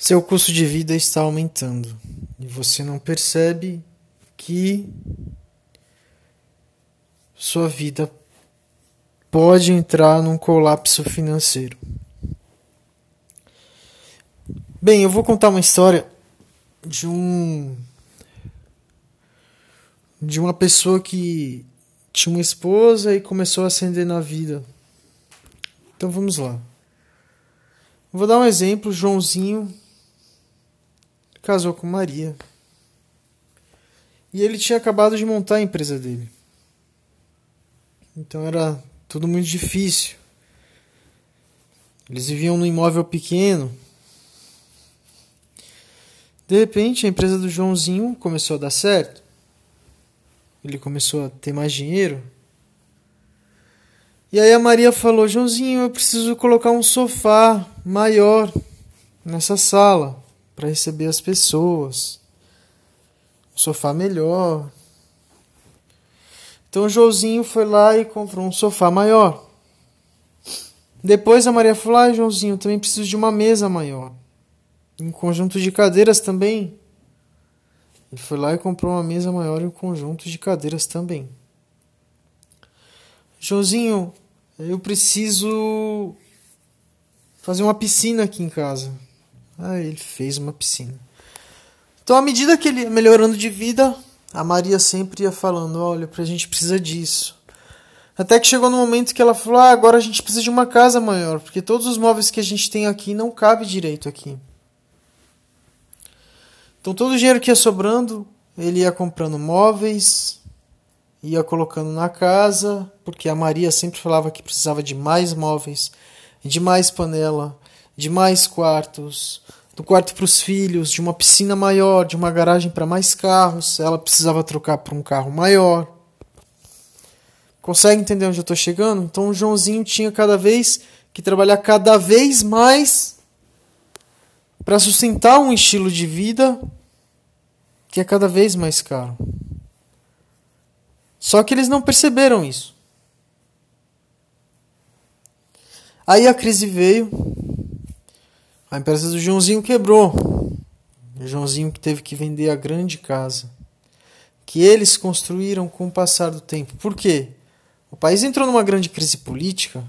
Seu custo de vida está aumentando e você não percebe que sua vida pode entrar num colapso financeiro. Bem, eu vou contar uma história de um de uma pessoa que tinha uma esposa e começou a ascender na vida. Então vamos lá. Vou dar um exemplo, Joãozinho casou com Maria. E ele tinha acabado de montar a empresa dele. Então era tudo muito difícil. Eles viviam num imóvel pequeno. De repente, a empresa do Joãozinho começou a dar certo. Ele começou a ter mais dinheiro. E aí a Maria falou: Joãozinho, eu preciso colocar um sofá maior nessa sala para receber as pessoas. Um sofá melhor. Então o Joãozinho foi lá e comprou um sofá maior. Depois a Maria falou: ah, Joãozinho, também preciso de uma mesa maior. Um conjunto de cadeiras também. Ele foi lá e comprou uma mesa maior e um conjunto de cadeiras também. Joãozinho, eu preciso fazer uma piscina aqui em casa. Ah, ele fez uma piscina. Então, à medida que ele ia melhorando de vida, a Maria sempre ia falando: Olha, a gente precisa disso. Até que chegou no momento que ela falou: ah, agora a gente precisa de uma casa maior, porque todos os móveis que a gente tem aqui não cabe direito aqui. Então, todo o dinheiro que ia sobrando, ele ia comprando móveis, ia colocando na casa, porque a Maria sempre falava que precisava de mais móveis, de mais panela, de mais quartos, do quarto para os filhos, de uma piscina maior, de uma garagem para mais carros. Ela precisava trocar para um carro maior. Consegue entender onde eu estou chegando? Então o Joãozinho tinha cada vez que trabalhar cada vez mais para sustentar um estilo de vida que é cada vez mais caro. Só que eles não perceberam isso. Aí a crise veio, a empresa do Joãozinho quebrou. O Joãozinho teve que vender a grande casa que eles construíram com o passar do tempo. Por quê? O país entrou numa grande crise política,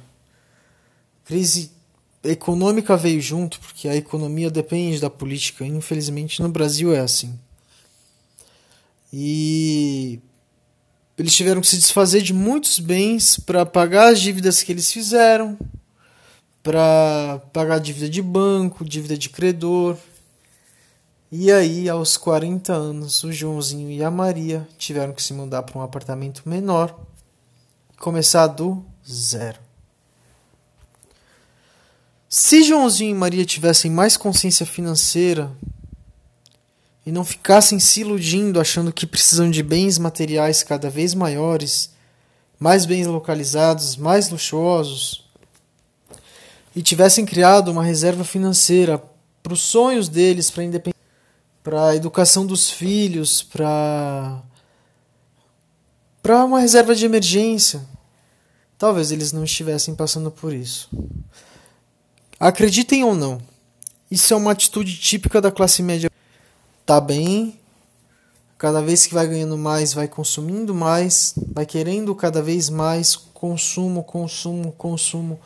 crise econômica veio junto, porque a economia depende da política. Infelizmente, no Brasil é assim. E eles tiveram que se desfazer de muitos bens para pagar as dívidas que eles fizeram, para pagar dívida de banco, dívida de credor. E aí, aos 40 anos, o Joãozinho e a Maria tiveram que se mudar para um apartamento menor e começar do zero. Se Joãozinho e Maria tivessem mais consciência financeira e não ficassem se iludindo achando que precisam de bens materiais cada vez maiores, mais bens localizados, mais luxuosos, e tivessem criado uma reserva financeira para os sonhos deles, para independ... a educação dos filhos, para para uma reserva de emergência, talvez eles não estivessem passando por isso. Acreditem ou não, isso é uma atitude típica da classe média. Tá bem, cada vez que vai ganhando mais, vai consumindo mais, vai querendo cada vez mais consumo, consumo, consumo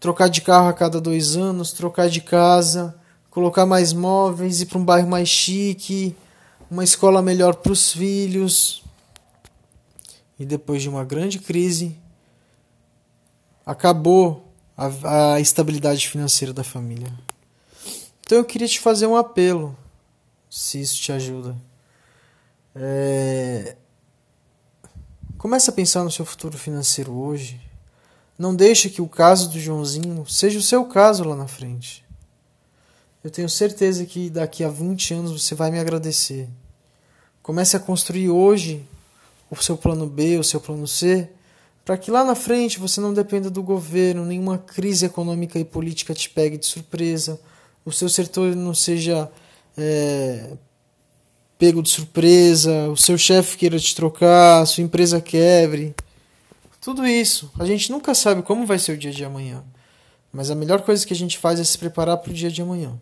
trocar de carro a cada dois anos, trocar de casa, colocar mais móveis, ir para um bairro mais chique, uma escola melhor para os filhos. E depois de uma grande crise, acabou a, a estabilidade financeira da família. Então eu queria te fazer um apelo, se isso te ajuda. É... Comece a pensar no seu futuro financeiro hoje não deixe que o caso do Joãozinho seja o seu caso lá na frente. Eu tenho certeza que daqui a 20 anos você vai me agradecer. Comece a construir hoje o seu plano B, o seu plano C, para que lá na frente você não dependa do governo, nenhuma crise econômica e política te pegue de surpresa, o seu setor não seja é, pego de surpresa, o seu chefe queira te trocar, a sua empresa quebre. Tudo isso. A gente nunca sabe como vai ser o dia de amanhã. Mas a melhor coisa que a gente faz é se preparar para o dia de amanhã.